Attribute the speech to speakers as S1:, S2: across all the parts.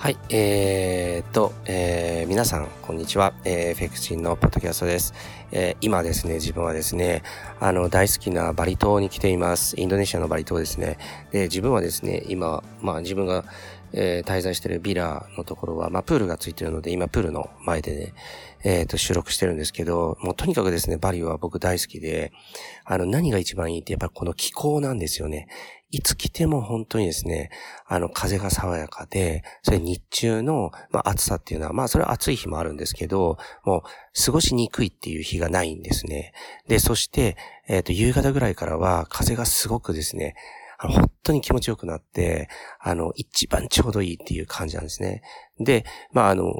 S1: はい、えー、と、えー、皆さん、こんにちは。えー、フェクチンのポッドキャストです。えー、今ですね、自分はですね、あの、大好きなバリ島に来ています。インドネシアのバリ島ですね。で、自分はですね、今、まあ自分が、えー、滞在しているビラのところは、まあプールがついてるので、今プールの前でね、えっ、ー、と、収録してるんですけど、もうとにかくですね、バリは僕大好きで、あの、何が一番いいって、やっぱりこの気候なんですよね。いつ来ても本当にですね、あの、風が爽やかで、それ日中の、まあ、暑さっていうのは、まあ、それは暑い日もあるんですけど、もう、過ごしにくいっていう日がないんですね。で、そして、えっ、ー、と、夕方ぐらいからは、風がすごくですね、あの、本当に気持ちよくなって、あの、一番ちょうどいいっていう感じなんですね。で、まあ、あの、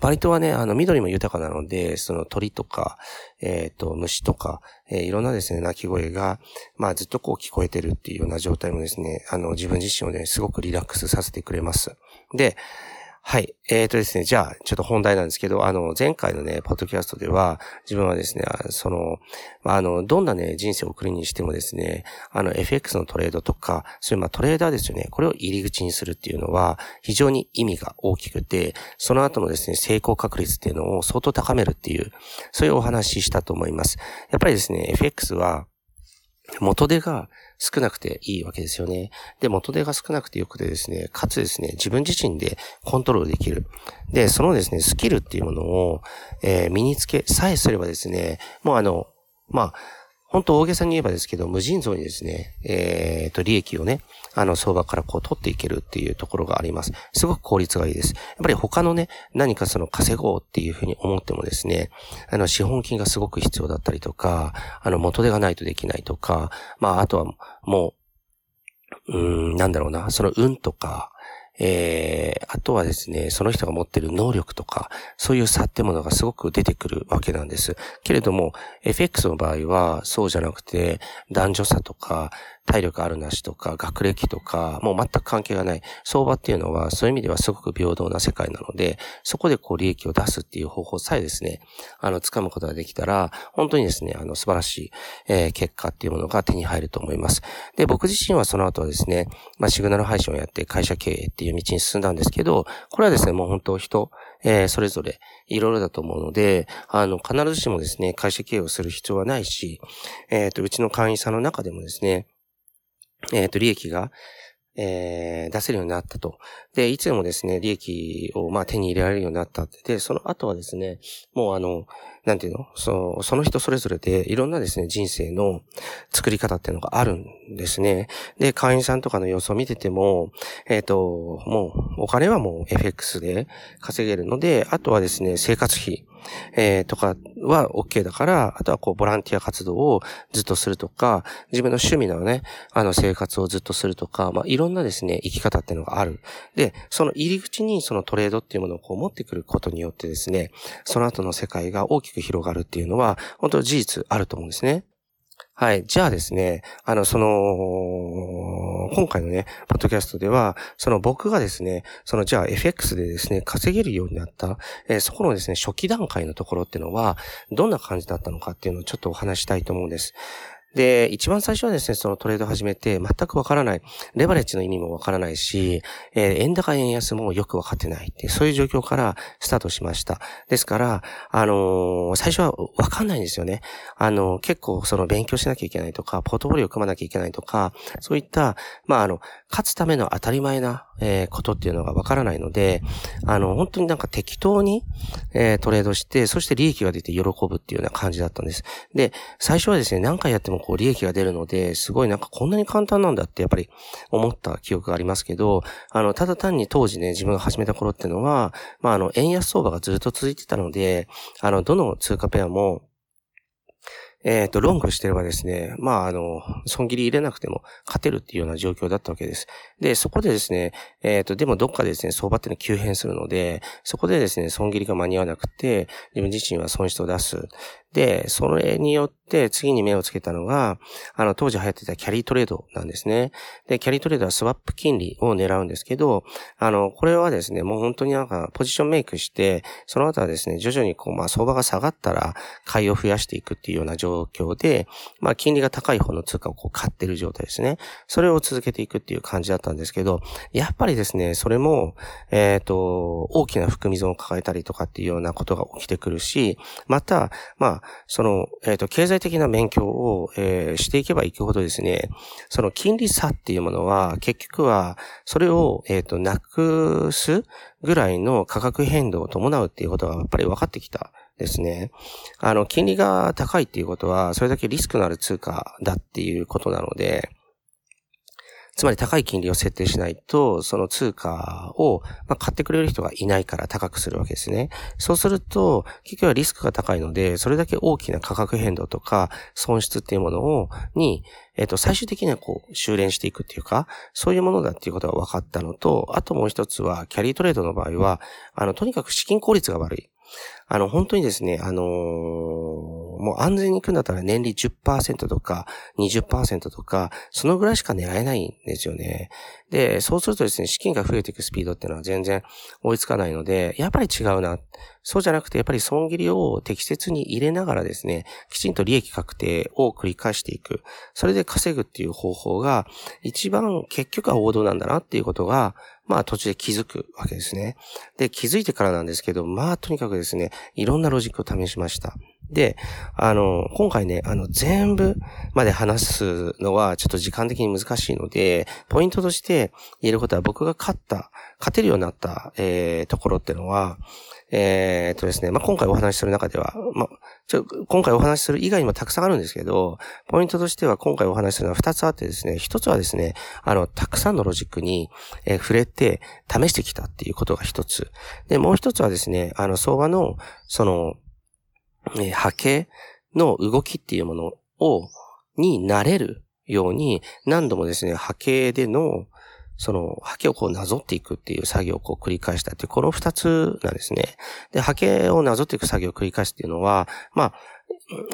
S1: バリ島はね、あの、緑も豊かなので、その鳥とか、えっ、ー、と、虫とか、えー、いろんなですね、鳴き声が、まあ、ずっとこう聞こえてるっていうような状態もですね、あの、自分自身をね、すごくリラックスさせてくれます。で、はい。えっ、ー、とですね、じゃあ、ちょっと本題なんですけど、あの、前回のね、ポッドキャストでは、自分はですね、その、あの、どんなね、人生を送るにしてもですね、あの、FX のトレードとか、そういうまあトレーダーですよね、これを入り口にするっていうのは、非常に意味が大きくて、その後のですね、成功確率っていうのを相当高めるっていう、そういうお話ししたと思います。やっぱりですね、FX は、元手が少なくていいわけですよね。で、元手が少なくてよくてですね、かつですね、自分自身でコントロールできる。で、そのですね、スキルっていうものを、えー、身につけさえすればですね、もうあの、まあ、本当大げさに言えばですけど、無尽蔵にですね、えっ、ー、と、利益をね、あの、相場からこう取っていけるっていうところがあります。すごく効率がいいです。やっぱり他のね、何かその稼ごうっていうふうに思ってもですね、あの、資本金がすごく必要だったりとか、あの、元手がないとできないとか、まあ、あとはもう、うん、なんだろうな、その運とか、えー、あとはですね、その人が持ってる能力とか、そういう差ってものがすごく出てくるわけなんです。けれども、FX の場合はそうじゃなくて、男女差とか、体力あるなしとか、学歴とか、もう全く関係がない。相場っていうのは、そういう意味ではすごく平等な世界なので、そこでこう利益を出すっていう方法さえですね、あの、掴むことができたら、本当にですね、あの、素晴らしい、えー、結果っていうものが手に入ると思います。で、僕自身はその後はですね、まあ、シグナル配信をやって会社経営っていう道に進んだんですけど、これはですね、もう本当人、えー、それぞれいろいろだと思うので、あの、必ずしもですね、会社経営をする必要はないし、えっ、ー、と、うちの会員さんの中でもですね、えっ、ー、と、利益が、えー、出せるようになったと。で、いつでもですね、利益を、まあ、手に入れられるようになったって。で、その後はですね、もうあの、なんていうの？そその人それぞれでいろんなですね、人生の作り方っていうのがあるんですね。で、会員さんとかの様子を見てても、えっ、ー、と、もう、お金はもう FX で稼げるので、あとはですね、生活費。えー、とかは OK だから、あとはこう、ボランティア活動をずっとするとか、自分の趣味のね、あの、生活をずっとするとか、まあ、いろんなですね、生き方っていうのがある。で、その入り口にそのトレードっていうものをこう持ってくることによってですね、その後の世界が大きく広がるっていうのは、本当事実あると思うんですね。はい。じゃあですね、あの、その、今回のね、ポッドキャストでは、その僕がですね、そのじゃあ FX でですね、稼げるようになった、えー、そこのですね、初期段階のところっていうのは、どんな感じだったのかっていうのをちょっとお話したいと思うんです。で、一番最初はですね、そのトレード始めて全くわからない。レバレッジの意味もわからないし、えー、円高円安もよくわかってないって、そういう状況からスタートしました。ですから、あのー、最初はわかんないんですよね。あのー、結構その勉強しなきゃいけないとか、ポートフォリオを組まなきゃいけないとか、そういった、まあ、あの、勝つための当たり前な、えー、ことっていうのがわからないので、あの、本当になんか適当に、えー、トレードして、そして利益が出て喜ぶっていうような感じだったんです。で、最初はですね、何回やってもこう利益が出るので、すごいなんかこんなに簡単なんだってやっぱり思った記憶がありますけど、あの、ただ単に当時ね、自分が始めた頃っていうのは、まあ、あの、円安相場がずっと続いてたので、あの、どの通貨ペアも、えっ、ー、と、ロングしてればですね、まあ、あの、損切り入れなくても勝てるっていうような状況だったわけです。で、そこでですね、えっ、ー、と、でもどっかでですね、相場っていうのは急変するので、そこでですね、損切りが間に合わなくて、自分自身は損失を出す。で、それによって次に目をつけたのが、あの、当時流行ってたキャリートレードなんですね。で、キャリートレードはスワップ金利を狙うんですけど、あの、これはですね、もう本当になんかポジションメイクして、その後はですね、徐々にこう、まあ相場が下がったら買いを増やしていくっていうような状況で、まあ金利が高い方の通貨をこう買ってる状態ですね。それを続けていくっていう感じだったんですけど、やっぱりですね、それも、えっ、ー、と、大きな含み損を抱えたりとかっていうようなことが起きてくるし、また、まあ、その、えっ、ー、と、経済的な勉強を、えー、していけばいくほどですね、その金利差っていうものは、結局は、それを、えっ、と、なくすぐらいの価格変動を伴うっていうことがやっぱり分かってきたですね。あの、金利が高いっていうことは、それだけリスクのある通貨だっていうことなので、つまり高い金利を設定しないと、その通貨を、ま、買ってくれる人がいないから高くするわけですね。そうすると、結局はリスクが高いので、それだけ大きな価格変動とか損失っていうものを、に、えっ、と、最終的にはこう、修練していくっていうか、そういうものだっていうことが分かったのと、あともう一つは、キャリートレードの場合は、あの、とにかく資金効率が悪い。あの、本当にですね、あのー、もう安全に行くんだったら年利10%とか20%とか、そのぐらいしか狙えないんですよね。で、そうするとですね、資金が増えていくスピードっていうのは全然追いつかないので、やっぱり違うな。そうじゃなくて、やっぱり損切りを適切に入れながらですね、きちんと利益確定を繰り返していく。それで稼ぐっていう方法が、一番結局は王道なんだなっていうことが、まあ途中で気づくわけですね。で、気づいてからなんですけど、まあとにかくですね、いろんなロジックを試しました。で、あの、今回ね、あの、全部まで話すのはちょっと時間的に難しいので、ポイントとして言えることは僕が勝った、勝てるようになった、えー、ところっていうのは、えー、っとですね、まあ、今回お話しする中では、まあ、ちょ、今回お話しする以外にもたくさんあるんですけど、ポイントとしては今回お話しするのは二つあってですね、一つはですね、あの、たくさんのロジックに、えー、触れて試してきたっていうことが一つ。で、もう一つはですね、あの、相場の、その、え、波形の動きっていうものを、になれるように、何度もですね、波形での、その、波形をこうなぞっていくっていう作業をこう繰り返したっていう、この二つなんですね。で、波形をなぞっていく作業を繰り返すっていうのは、まあ、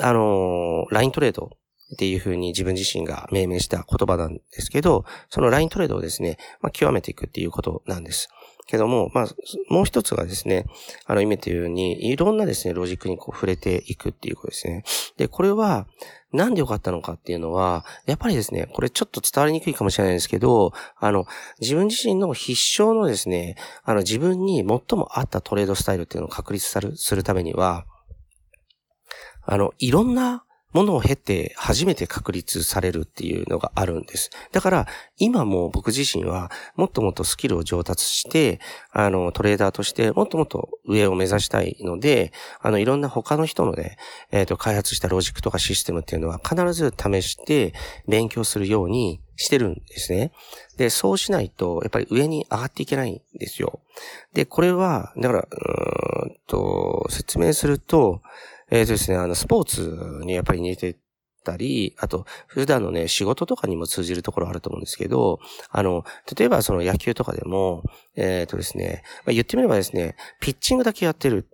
S1: あのライントレードっていうふうに自分自身が命名した言葉なんですけど、そのライントレードをですね、まあ、極めていくっていうことなんです。けども、まあ、もう一つがですね、あの、意味というように、いろんなですね、ロジックにこう触れていくっていうことですね。で、これは、なんで良かったのかっていうのは、やっぱりですね、これちょっと伝わりにくいかもしれないですけど、あの、自分自身の必勝のですね、あの、自分に最も合ったトレードスタイルっていうのを確立するためには、あの、いろんなものを経て初めて確立されるっていうのがあるんです。だから、今も僕自身はもっともっとスキルを上達して、あの、トレーダーとしてもっともっと上を目指したいので、あの、いろんな他の人のね、えっ、ー、と、開発したロジックとかシステムっていうのは必ず試して勉強するようにしてるんですね。で、そうしないと、やっぱり上に上がっていけないんですよ。で、これは、だから、うんと、説明すると、えっ、ー、とですね、あの、スポーツにやっぱり似てたり、あと、普段のね、仕事とかにも通じるところあると思うんですけど、あの、例えばその野球とかでも、えっ、ー、とですね、まあ、言ってみればですね、ピッチングだけやってる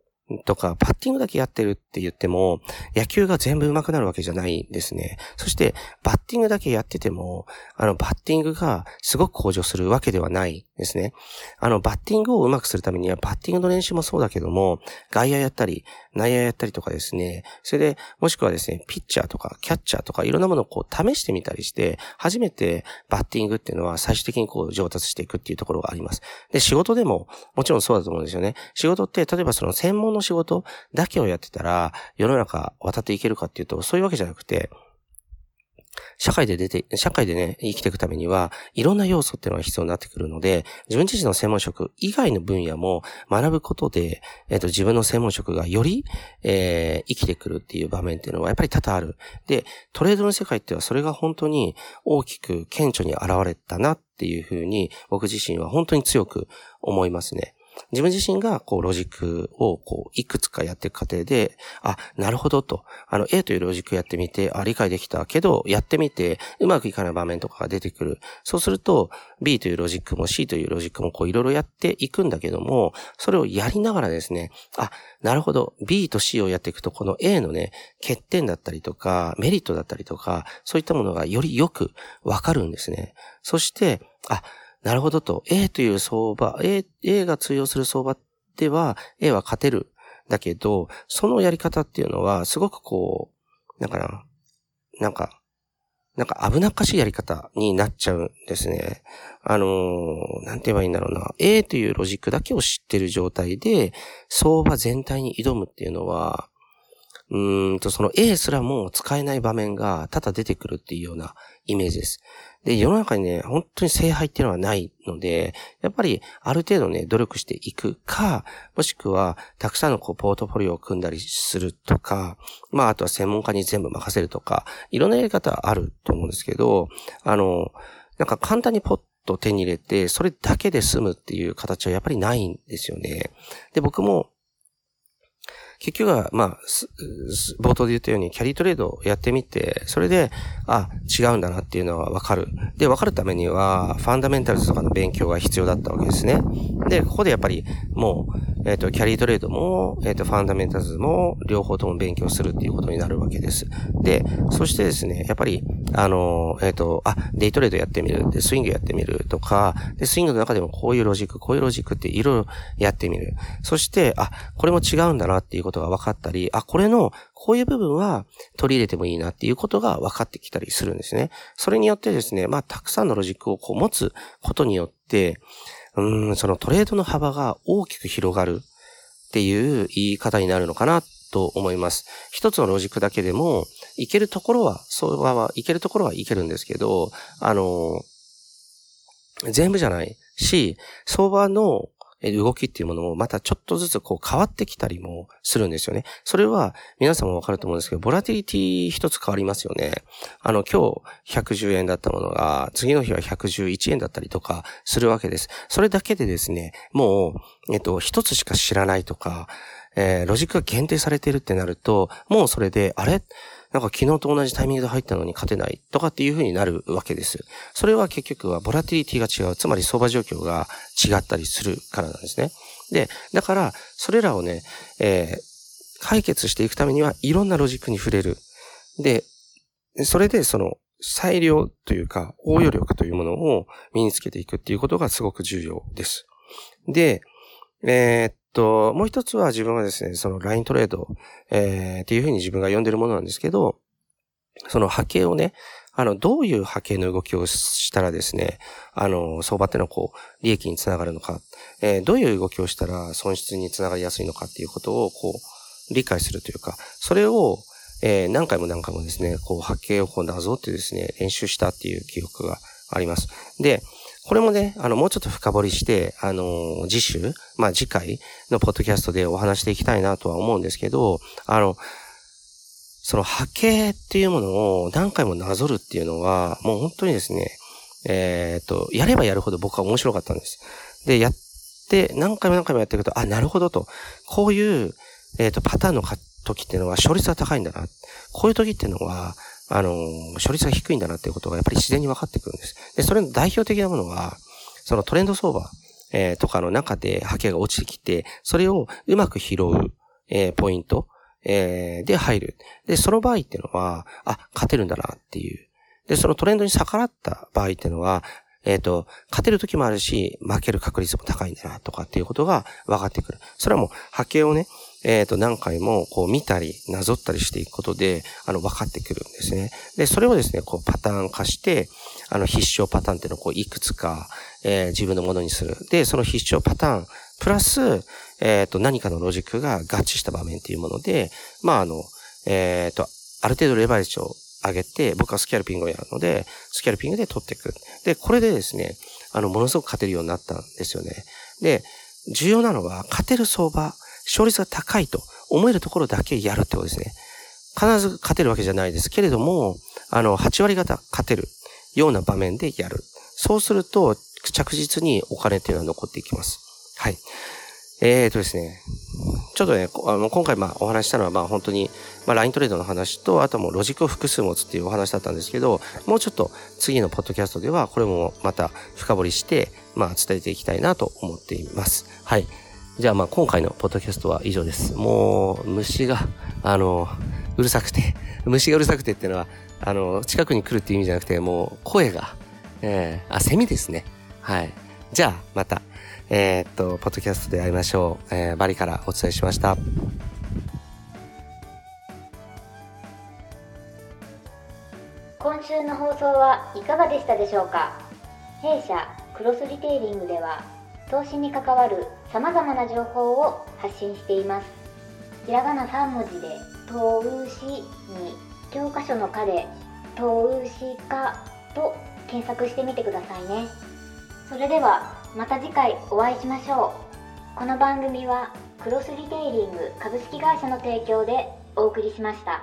S1: とか、パッティングだけやってるって言っても、野球が全部上手くなるわけじゃないんですね。そして、バッティングだけやってても、あの、バッティングがすごく向上するわけではないですね。あの、バッティングを上手くするためには、バッティングの練習もそうだけども、外野やったり、内野やったりとかですね、それで、もしくはですね、ピッチャーとか、キャッチャーとか、いろんなものをこう、試してみたりして、初めてバッティングっていうのは最終的にこう、上達していくっていうところがあります。で、仕事でも、もちろんそうだと思うんですよね。仕事って、例えばその専門の仕事だけをやってたら、世の中渡っていけるかっていうと、そういうわけじゃなくて、社会で出て、社会でね、生きていくためには、いろんな要素っていうのが必要になってくるので、自分自身の専門職以外の分野も学ぶことで、えっ、ー、と、自分の専門職がより、えー、生きてくるっていう場面っていうのはやっぱり多々ある。で、トレードの世界ってはそれが本当に大きく顕著に現れたなっていうふうに、僕自身は本当に強く思いますね。自分自身がこうロジックをこういくつかやっていく過程で、あ、なるほどと、あの A というロジックやってみて、あ、理解できたけど、やってみてうまくいかない場面とかが出てくる。そうすると B というロジックも C というロジックもこういろいろやっていくんだけども、それをやりながらですね、あ、なるほど、B と C をやっていくと、この A のね、欠点だったりとか、メリットだったりとか、そういったものがよりよくわかるんですね。そして、あ、なるほどと、A という相場、A、A が通用する相場では、A は勝てる。だけど、そのやり方っていうのは、すごくこう、なんかな、なんか、なんか危なっかしいやり方になっちゃうんですね。あのー、なんて言えばいいんだろうな。A というロジックだけを知ってる状態で、相場全体に挑むっていうのは、うんと、その A すらも使えない場面が多々出てくるっていうようなイメージです。で、世の中にね、本当に聖杯っていうのはないので、やっぱりある程度ね、努力していくか、もしくは、たくさんのこう、ポートフォリオを組んだりするとか、まあ、あとは専門家に全部任せるとか、いろんなやり方あると思うんですけど、あの、なんか簡単にポッと手に入れて、それだけで済むっていう形はやっぱりないんですよね。で、僕も、結局は、まあ、冒頭で言ったようにキャリートレードをやってみて、それで、あ、違うんだなっていうのはわかる。で、わかるためには、ファンダメンタルズとかの勉強が必要だったわけですね。で、ここでやっぱり、もう、えっ、ー、と、キャリートレードも、えっ、ー、と、ファンダメンタルズも、両方とも勉強するっていうことになるわけです。で、そしてですね、やっぱり、あの、えっ、ー、と、あ、デイトレードやってみる。で、スイングやってみるとか、で、スイングの中でもこういうロジック、こういうロジックっていろいろやってみる。そして、あ、これも違うんだなっていうことが分かったり、あ、これのこういう部分は取り入れてもいいなっていうことが分かってきたりするんですね。それによってですね、まあ、たくさんのロジックをこう持つことによって、うん、そのトレードの幅が大きく広がるっていう言い方になるのかなと思います。一つのロジックだけでも、いけるところは、相場はいけるところはいけるんですけど、あの、全部じゃないし、相場の動きっていうものもまたちょっとずつこう変わってきたりもするんですよね。それは皆さんもわかると思うんですけど、ボラティリティ一つ変わりますよね。あの、今日110円だったものが、次の日は111円だったりとかするわけです。それだけでですね、もう、えっと、一つしか知らないとか、えー、ロジックが限定されてるってなると、もうそれで、あれ？なんか昨日と同じタイミングで入ったのに勝てないとかっていう風になるわけです。それは結局はボラティリティが違う。つまり相場状況が違ったりするからなんですね。で、だから、それらをね、えー、解決していくためにはいろんなロジックに触れる。で、それでその裁量というか応用力というものを身につけていくっていうことがすごく重要です。で、えー、と、もう一つは自分はですね、そのライントレード、えー、っていうふうに自分が呼んでるものなんですけど、その波形をね、あの、どういう波形の動きをしたらですね、あの、相場ってのこう、利益につながるのか、えー、どういう動きをしたら損失につながりやすいのかっていうことを、こう、理解するというか、それを、えー、何回も何回もですね、こう、波形をこう、なぞってですね、練習したっていう記憶があります。で、これもね、あの、もうちょっと深掘りして、あの、次週、まあ次回のポッドキャストでお話していきたいなとは思うんですけど、あの、その波形っていうものを何回もなぞるっていうのは、もう本当にですね、えっ、と、やればやるほど僕は面白かったんです。で、やって、何回も何回もやっていくと、あ、なるほどと。こういう、えっ、と、パターンの時っていうのは勝率が高いんだな。こういう時っていうのは、あの、処理差が低いんだなっていうことがやっぱり自然に分かってくるんです。で、それの代表的なものは、そのトレンド相場、えー、とかの中で波形が落ちてきて、それをうまく拾う、えー、ポイント、えー、で入る。で、その場合っていうのは、あ、勝てるんだなっていう。で、そのトレンドに逆らった場合っていうのは、えっ、ー、と、勝てる時もあるし、負ける確率も高いんだなとかっていうことが分かってくる。それはもう波形をね、えっ、ー、と、何回もこう見たり、なぞったりしていくことで、あの、分かってくるんですね。で、それをですね、こうパターン化して、あの、必勝パターンっていうのをこういくつか、えー、自分のものにする。で、その必勝パターン、プラス、えっ、ー、と、何かのロジックが合致した場面っていうもので、まあ、あの、えっ、と、ある程度レバレッジを上げて、僕はスキャルピングをやるので、スキャルピングで取っていく。で、これでですね、あの、ものすごく勝てるようになったんですよね。で、重要なのは、勝てる相場、勝率が高いと思えるところだけやるってことですね。必ず勝てるわけじゃないですけれども、あの、8割方勝てるような場面でやる。そうすると、着実にお金っていうのは残っていきます。はい。えーとですね、ちょっとね、あの今回まあお話したのはまあ本当に、まあ、ライントレードの話と、あともロジックを複数持つっていうお話だったんですけど、もうちょっと次のポッドキャストではこれもまた深掘りして、まあ伝えていきたいなと思っています。はい。じゃあまあ今回のポッドキャストは以上です。もう虫が、あの、うるさくて、虫がうるさくてっていうのは、あの、近くに来るっていう意味じゃなくて、もう声が、えー、あ、セミですね。はい。じゃあまた。えー、っと、ポッドキャストで会いましょう。えー、バリからお伝えしました。
S2: 今週の放送はいかがでしたでしょうか？弊社クロスリテイリングでは投資に関わるさまざまな情報を発信しています。ひらがな3文字で「投資」に教科書の「科」で「投資家」と検索してみてくださいね。それではまた次回お会いしましょう。この番組はクロスリテイリング株式会社の提供でお送りしました。